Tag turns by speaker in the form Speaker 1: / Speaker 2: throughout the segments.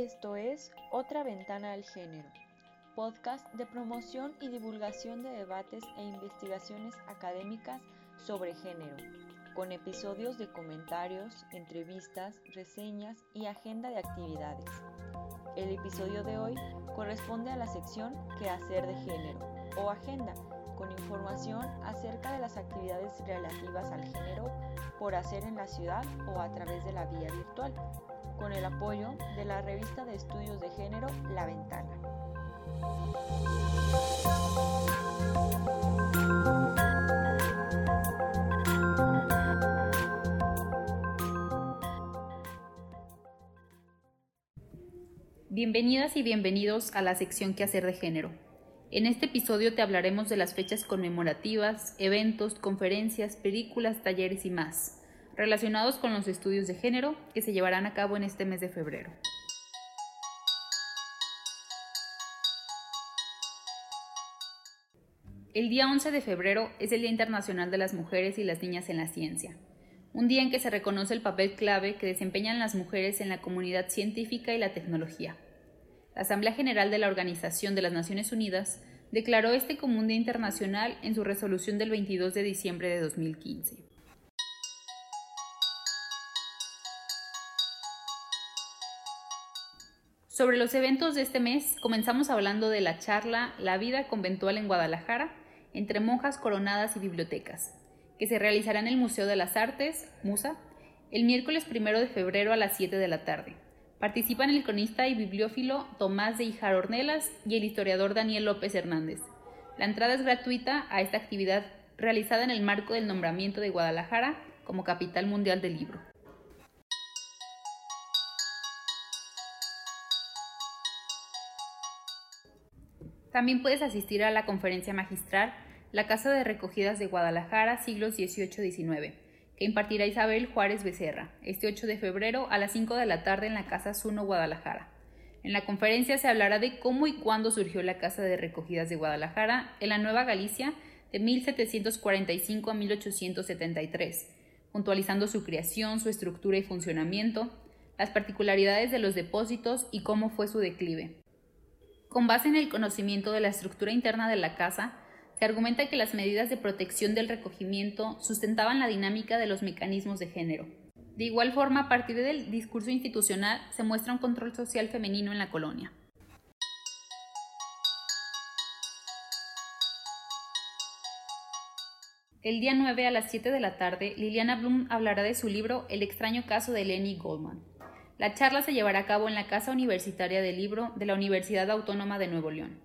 Speaker 1: Esto es Otra Ventana al Género, podcast de promoción y divulgación de debates e investigaciones académicas sobre género, con episodios de comentarios, entrevistas, reseñas y agenda de actividades. El episodio de hoy corresponde a la sección Quehacer de Género o Agenda, con información acerca de las actividades relativas al género por hacer en la ciudad o a través de la vía virtual, con el apoyo de la revista de estudios de género La Ventana.
Speaker 2: Bienvenidas y bienvenidos a la sección que hacer de género. En este episodio te hablaremos de las fechas conmemorativas, eventos, conferencias, películas, talleres y más, relacionados con los estudios de género que se llevarán a cabo en este mes de febrero. El día 11 de febrero es el Día Internacional de las Mujeres y las Niñas en la Ciencia, un día en que se reconoce el papel clave que desempeñan las mujeres en la comunidad científica y la tecnología. La Asamblea General de la Organización de las Naciones Unidas declaró este como un día internacional en su resolución del 22 de diciembre de 2015. Sobre los eventos de este mes, comenzamos hablando de la charla La vida conventual en Guadalajara, entre monjas coronadas y bibliotecas, que se realizará en el Museo de las Artes, MUSA, el miércoles 1 de febrero a las 7 de la tarde. Participan el cronista y bibliófilo Tomás de Ijar Ornelas y el historiador Daniel López Hernández. La entrada es gratuita a esta actividad realizada en el marco del nombramiento de Guadalajara como capital mundial del libro. También puedes asistir a la conferencia magistral La Casa de Recogidas de Guadalajara, siglos XVIII-XIX, que impartirá Isabel Juárez Becerra, este 8 de febrero a las 5 de la tarde en la Casa Zuno, Guadalajara. En la conferencia se hablará de cómo y cuándo surgió la Casa de Recogidas de Guadalajara en la Nueva Galicia de 1745 a 1873, puntualizando su creación, su estructura y funcionamiento, las particularidades de los depósitos y cómo fue su declive. Con base en el conocimiento de la estructura interna de la casa, se argumenta que las medidas de protección del recogimiento sustentaban la dinámica de los mecanismos de género. De igual forma, a partir del discurso institucional se muestra un control social femenino en la colonia. El día 9 a las 7 de la tarde, Liliana Blum hablará de su libro El extraño caso de Lenny Goldman. La charla se llevará a cabo en la Casa Universitaria del Libro de la Universidad Autónoma de Nuevo León.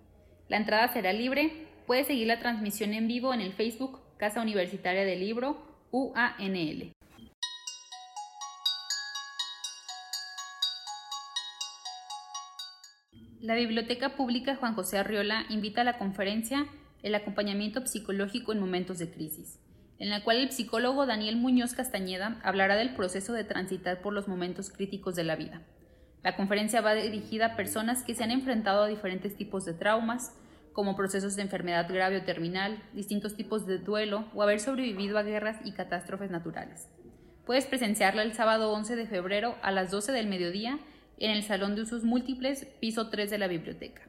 Speaker 2: La entrada será libre, Puedes seguir la transmisión en vivo en el Facebook Casa Universitaria del Libro UANL. La Biblioteca Pública Juan José Arriola invita a la conferencia El acompañamiento psicológico en momentos de crisis, en la cual el psicólogo Daniel Muñoz Castañeda hablará del proceso de transitar por los momentos críticos de la vida. La conferencia va dirigida a personas que se han enfrentado a diferentes tipos de traumas, como procesos de enfermedad grave o terminal, distintos tipos de duelo o haber sobrevivido a guerras y catástrofes naturales. Puedes presenciarla el sábado 11 de febrero a las 12 del mediodía en el Salón de Usos Múltiples, piso 3 de la biblioteca.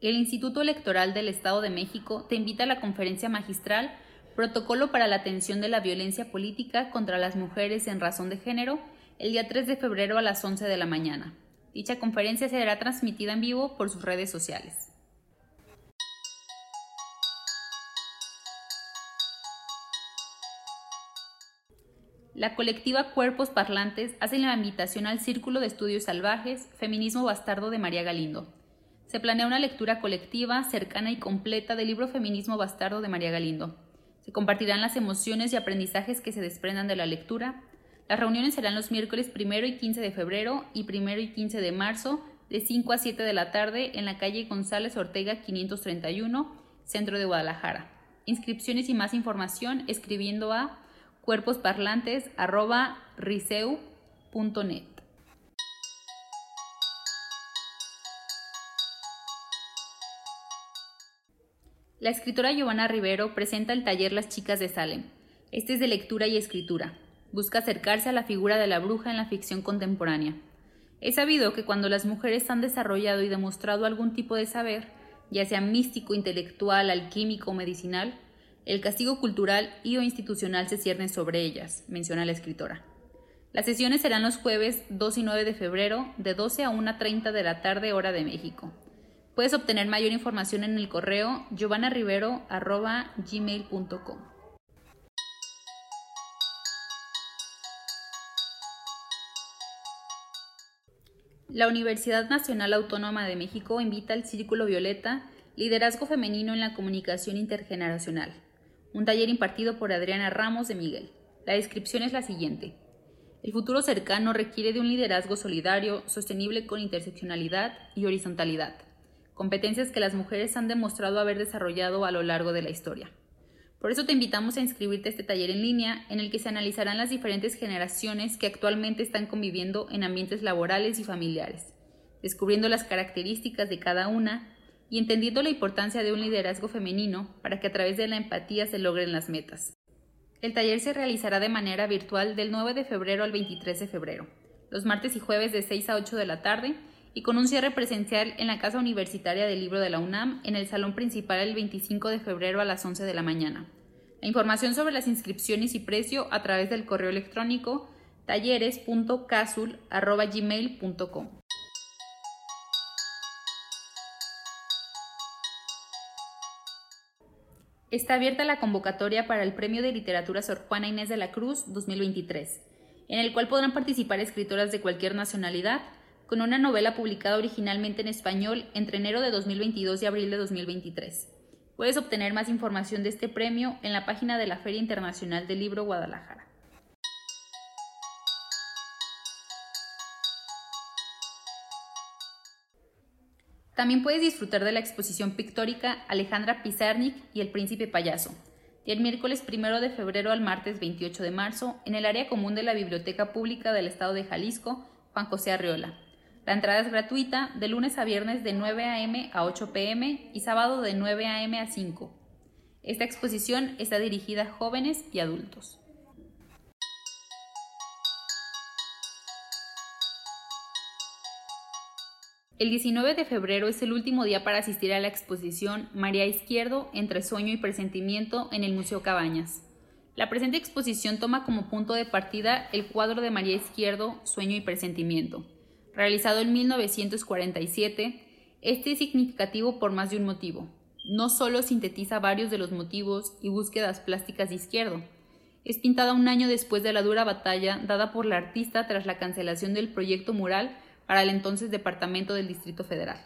Speaker 2: El Instituto Electoral del Estado de México te invita a la conferencia magistral Protocolo para la atención de la violencia política contra las mujeres en razón de género el día 3 de febrero a las 11 de la mañana. Dicha conferencia será transmitida en vivo por sus redes sociales. La colectiva Cuerpos Parlantes hace la invitación al Círculo de Estudios Salvajes, Feminismo Bastardo de María Galindo. Se planea una lectura colectiva, cercana y completa del libro Feminismo Bastardo de María Galindo. Se compartirán las emociones y aprendizajes que se desprendan de la lectura, las reuniones serán los miércoles 1 y 15 de febrero y 1 y 15 de marzo de 5 a 7 de la tarde en la calle González Ortega 531, centro de Guadalajara. Inscripciones y más información escribiendo a cuerposparlantes.riseu.net. La escritora Giovanna Rivero presenta el taller Las Chicas de Salem Este es de lectura y escritura. Busca acercarse a la figura de la bruja en la ficción contemporánea. Es sabido que cuando las mujeres han desarrollado y demostrado algún tipo de saber, ya sea místico, intelectual, alquímico o medicinal, el castigo cultural y o institucional se cierne sobre ellas, menciona la escritora. Las sesiones serán los jueves 2 y 9 de febrero de 12 a 1.30 de la tarde hora de México. Puedes obtener mayor información en el correo giovanarivero.gmail.com. La Universidad Nacional Autónoma de México invita al Círculo Violeta Liderazgo Femenino en la Comunicación Intergeneracional, un taller impartido por Adriana Ramos de Miguel. La descripción es la siguiente. El futuro cercano requiere de un liderazgo solidario, sostenible con interseccionalidad y horizontalidad competencias que las mujeres han demostrado haber desarrollado a lo largo de la historia. Por eso te invitamos a inscribirte a este taller en línea en el que se analizarán las diferentes generaciones que actualmente están conviviendo en ambientes laborales y familiares, descubriendo las características de cada una y entendiendo la importancia de un liderazgo femenino para que a través de la empatía se logren las metas. El taller se realizará de manera virtual del 9 de febrero al 23 de febrero, los martes y jueves de 6 a 8 de la tarde y con un cierre presencial en la Casa Universitaria del Libro de la UNAM en el Salón Principal el 25 de febrero a las 11 de la mañana. La información sobre las inscripciones y precio a través del correo electrónico talleres.casul.gmail.com. Está abierta la convocatoria para el Premio de Literatura Sor Juana Inés de la Cruz 2023, en el cual podrán participar escritoras de cualquier nacionalidad, con una novela publicada originalmente en español entre enero de 2022 y abril de 2023. Puedes obtener más información de este premio en la página de la Feria Internacional del Libro Guadalajara. También puedes disfrutar de la exposición pictórica Alejandra Pizarnik y el Príncipe Payaso, del miércoles 1 de febrero al martes 28 de marzo en el área común de la Biblioteca Pública del Estado de Jalisco, Juan José Arreola. La entrada es gratuita de lunes a viernes de 9 a.m. a 8 p.m. y sábado de 9 a.m. a 5. Esta exposición está dirigida a jóvenes y adultos. El 19 de febrero es el último día para asistir a la exposición María Izquierdo entre sueño y presentimiento en el Museo Cabañas. La presente exposición toma como punto de partida el cuadro de María Izquierdo, Sueño y Presentimiento, realizado en 1947, este es significativo por más de un motivo. No solo sintetiza varios de los motivos y búsquedas plásticas de izquierdo, es pintada un año después de la dura batalla dada por la artista tras la cancelación del proyecto mural para el entonces Departamento del Distrito Federal,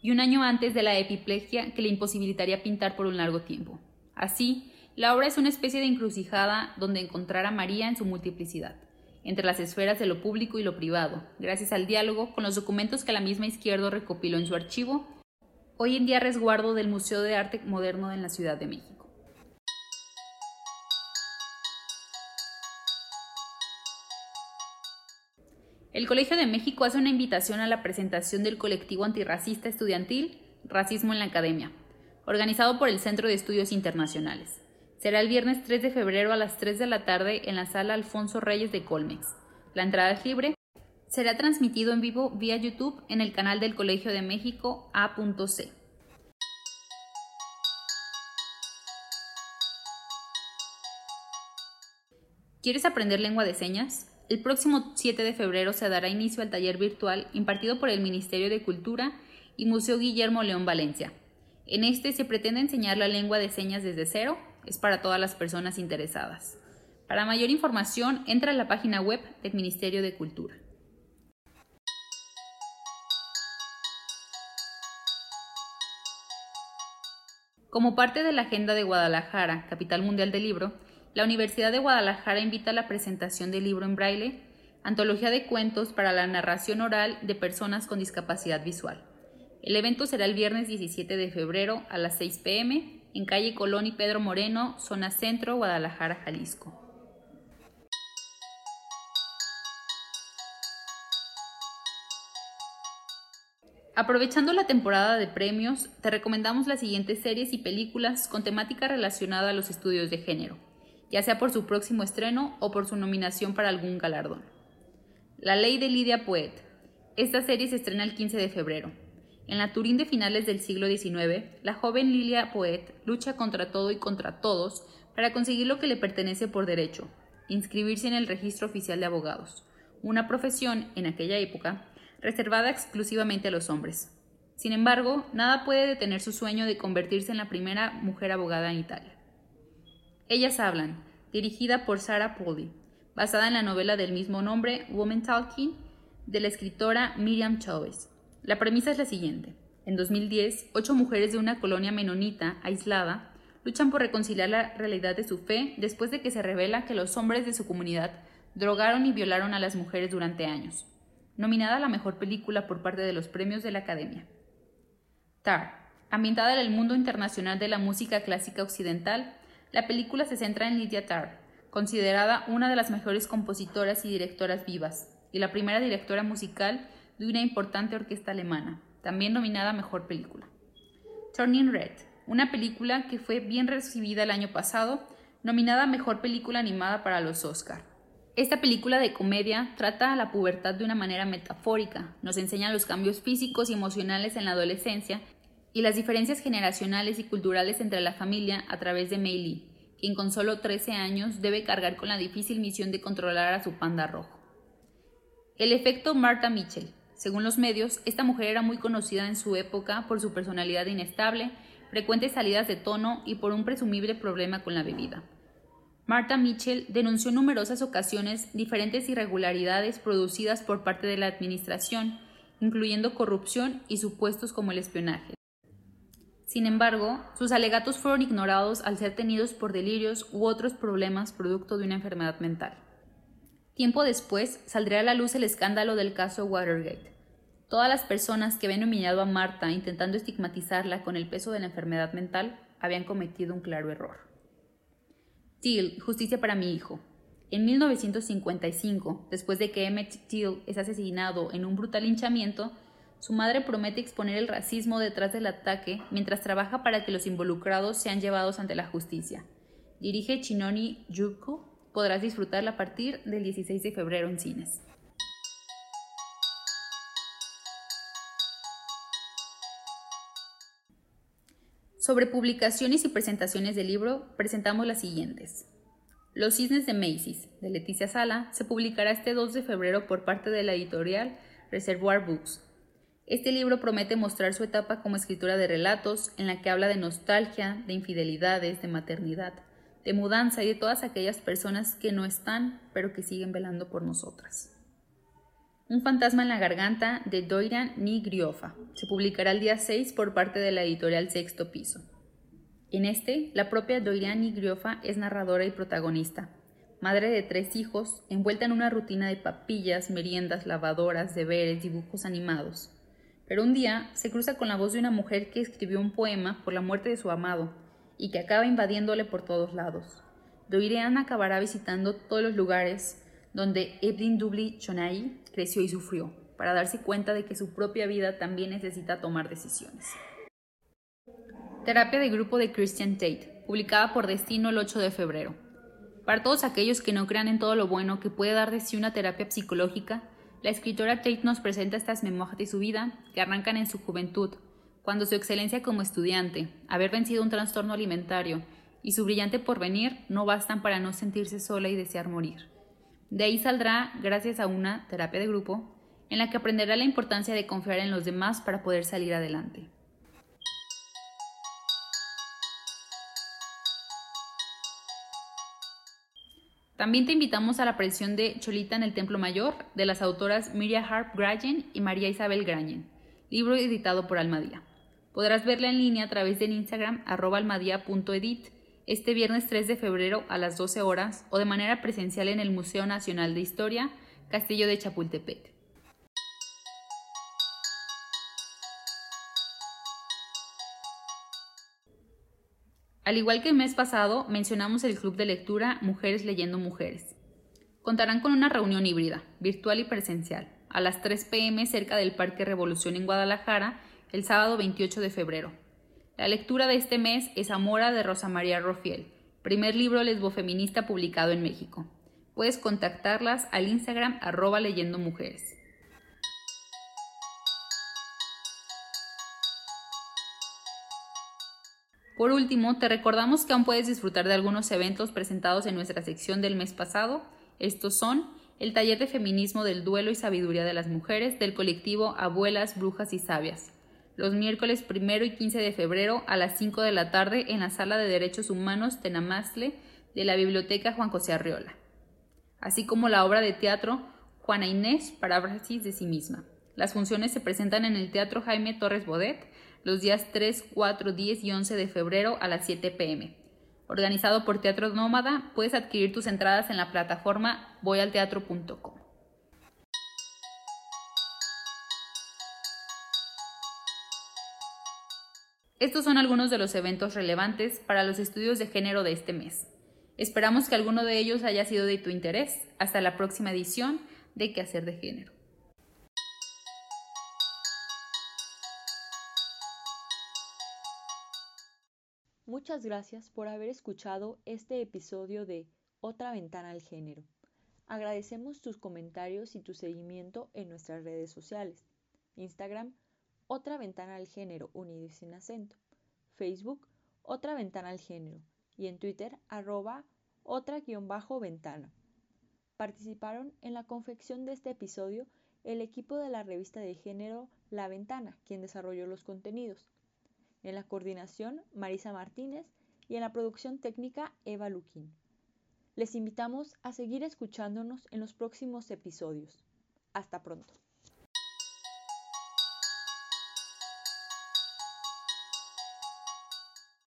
Speaker 2: y un año antes de la epiplegia que le imposibilitaría pintar por un largo tiempo. Así, la obra es una especie de encrucijada donde encontrar a María en su multiplicidad entre las esferas de lo público y lo privado, gracias al diálogo con los documentos que la misma izquierda recopiló en su archivo, hoy en día resguardo del Museo de Arte Moderno en la Ciudad de México. El Colegio de México hace una invitación a la presentación del colectivo antirracista estudiantil Racismo en la Academia, organizado por el Centro de Estudios Internacionales. Será el viernes 3 de febrero a las 3 de la tarde en la sala Alfonso Reyes de Colmex. La entrada es libre. Será transmitido en vivo vía YouTube en el canal del Colegio de México A.C. ¿Quieres aprender lengua de señas? El próximo 7 de febrero se dará inicio al taller virtual impartido por el Ministerio de Cultura y Museo Guillermo León Valencia. En este se pretende enseñar la lengua de señas desde cero es para todas las personas interesadas. Para mayor información, entra a la página web del Ministerio de Cultura. Como parte de la Agenda de Guadalajara, Capital Mundial del Libro, la Universidad de Guadalajara invita a la presentación del libro en braille, antología de cuentos para la narración oral de personas con discapacidad visual. El evento será el viernes 17 de febrero a las 6 pm en calle Colón y Pedro Moreno, zona centro, Guadalajara, Jalisco. Aprovechando la temporada de premios, te recomendamos las siguientes series y películas con temática relacionada a los estudios de género, ya sea por su próximo estreno o por su nominación para algún galardón. La ley de Lidia Poet. Esta serie se estrena el 15 de febrero. En la Turín de finales del siglo XIX, la joven Lilia Poet lucha contra todo y contra todos para conseguir lo que le pertenece por derecho, inscribirse en el registro oficial de abogados, una profesión, en aquella época, reservada exclusivamente a los hombres. Sin embargo, nada puede detener su sueño de convertirse en la primera mujer abogada en Italia. Ellas hablan, dirigida por Sarah Polly, basada en la novela del mismo nombre, Woman Talking, de la escritora Miriam Chavez. La premisa es la siguiente. En 2010, ocho mujeres de una colonia menonita aislada luchan por reconciliar la realidad de su fe después de que se revela que los hombres de su comunidad drogaron y violaron a las mujeres durante años. Nominada a la mejor película por parte de los premios de la Academia. Tar. Ambientada en el mundo internacional de la música clásica occidental, la película se centra en Lydia Tarr, considerada una de las mejores compositoras y directoras vivas, y la primera directora musical de una importante orquesta alemana, también nominada Mejor Película. Turning Red, una película que fue bien recibida el año pasado, nominada Mejor Película Animada para los Oscar. Esta película de comedia trata a la pubertad de una manera metafórica, nos enseña los cambios físicos y emocionales en la adolescencia y las diferencias generacionales y culturales entre la familia a través de Mei Lee, quien con solo 13 años debe cargar con la difícil misión de controlar a su panda rojo. El efecto Martha Mitchell. Según los medios, esta mujer era muy conocida en su época por su personalidad inestable, frecuentes salidas de tono y por un presumible problema con la bebida. Martha Mitchell denunció en numerosas ocasiones diferentes irregularidades producidas por parte de la administración, incluyendo corrupción y supuestos como el espionaje. Sin embargo, sus alegatos fueron ignorados al ser tenidos por delirios u otros problemas producto de una enfermedad mental. Tiempo después saldría a la luz el escándalo del caso Watergate. Todas las personas que habían humillado a Marta intentando estigmatizarla con el peso de la enfermedad mental habían cometido un claro error. Till, Justicia para mi hijo. En 1955, después de que Emmett Till es asesinado en un brutal hinchamiento, su madre promete exponer el racismo detrás del ataque mientras trabaja para que los involucrados sean llevados ante la justicia. Dirige Chinoni Yuko. Podrás disfrutarla a partir del 16 de febrero en cines. Sobre publicaciones y presentaciones del libro, presentamos las siguientes. Los Cisnes de Macy's, de Leticia Sala, se publicará este 2 de febrero por parte de la editorial Reservoir Books. Este libro promete mostrar su etapa como escritora de relatos, en la que habla de nostalgia, de infidelidades, de maternidad, de mudanza y de todas aquellas personas que no están, pero que siguen velando por nosotras. Un fantasma en la garganta de Doiran Nigriofa. Se publicará el día 6 por parte de la editorial Sexto Piso. En este, la propia Doiran Nigriofa es narradora y protagonista. Madre de tres hijos, envuelta en una rutina de papillas, meriendas, lavadoras, deberes, dibujos animados. Pero un día se cruza con la voz de una mujer que escribió un poema por la muerte de su amado y que acaba invadiéndole por todos lados. Doiran acabará visitando todos los lugares donde Evelyn Dubli Chonai creció y sufrió, para darse cuenta de que su propia vida también necesita tomar decisiones. Terapia de grupo de Christian Tate, publicada por Destino el 8 de febrero. Para todos aquellos que no crean en todo lo bueno que puede dar de sí una terapia psicológica, la escritora Tate nos presenta estas memorias de su vida que arrancan en su juventud, cuando su excelencia como estudiante, haber vencido un trastorno alimentario y su brillante porvenir no bastan para no sentirse sola y desear morir. De ahí saldrá, gracias a una terapia de grupo, en la que aprenderá la importancia de confiar en los demás para poder salir adelante. También te invitamos a la aparición de Cholita en el Templo Mayor de las autoras Miria Harp Grayen y María Isabel Grayen, libro editado por Almadía. Podrás verla en línea a través del Instagram almadía.edit este viernes 3 de febrero a las 12 horas o de manera presencial en el Museo Nacional de Historia, Castillo de Chapultepec. Al igual que el mes pasado, mencionamos el club de lectura Mujeres Leyendo Mujeres. Contarán con una reunión híbrida, virtual y presencial, a las 3 pm cerca del Parque Revolución en Guadalajara, el sábado 28 de febrero. La lectura de este mes es Amora de Rosa María Rofiel, primer libro lesbofeminista publicado en México. Puedes contactarlas al Instagram arroba leyendo mujeres. Por último, te recordamos que aún puedes disfrutar de algunos eventos presentados en nuestra sección del mes pasado. Estos son el taller de feminismo del duelo y sabiduría de las mujeres del colectivo Abuelas, Brujas y Sabias, los miércoles primero y 15 de febrero a las 5 de la tarde en la Sala de Derechos Humanos Tenamastle de la Biblioteca Juan José Arriola, así como la obra de teatro Juana Inés, paráfrasis de sí misma. Las funciones se presentan en el Teatro Jaime Torres Bodet los días 3, 4, 10 y 11 de febrero a las 7 pm. Organizado por Teatro Nómada, puedes adquirir tus entradas en la plataforma voyalteatro.com. Estos son algunos de los eventos relevantes para los estudios de género de este mes. Esperamos que alguno de ellos haya sido de tu interés. Hasta la próxima edición de Quehacer de Género.
Speaker 1: Muchas gracias por haber escuchado este episodio de Otra ventana al género. Agradecemos tus comentarios y tu seguimiento en nuestras redes sociales. Instagram, Otra ventana al género unido y sin acento. Facebook, Otra ventana al género. Y en Twitter, arroba otra-ventana. Participaron en la confección de este episodio el equipo de la revista de género La Ventana, quien desarrolló los contenidos. En la coordinación, Marisa Martínez y en la producción técnica, Eva Luquín. Les invitamos a seguir escuchándonos en los próximos episodios. Hasta pronto.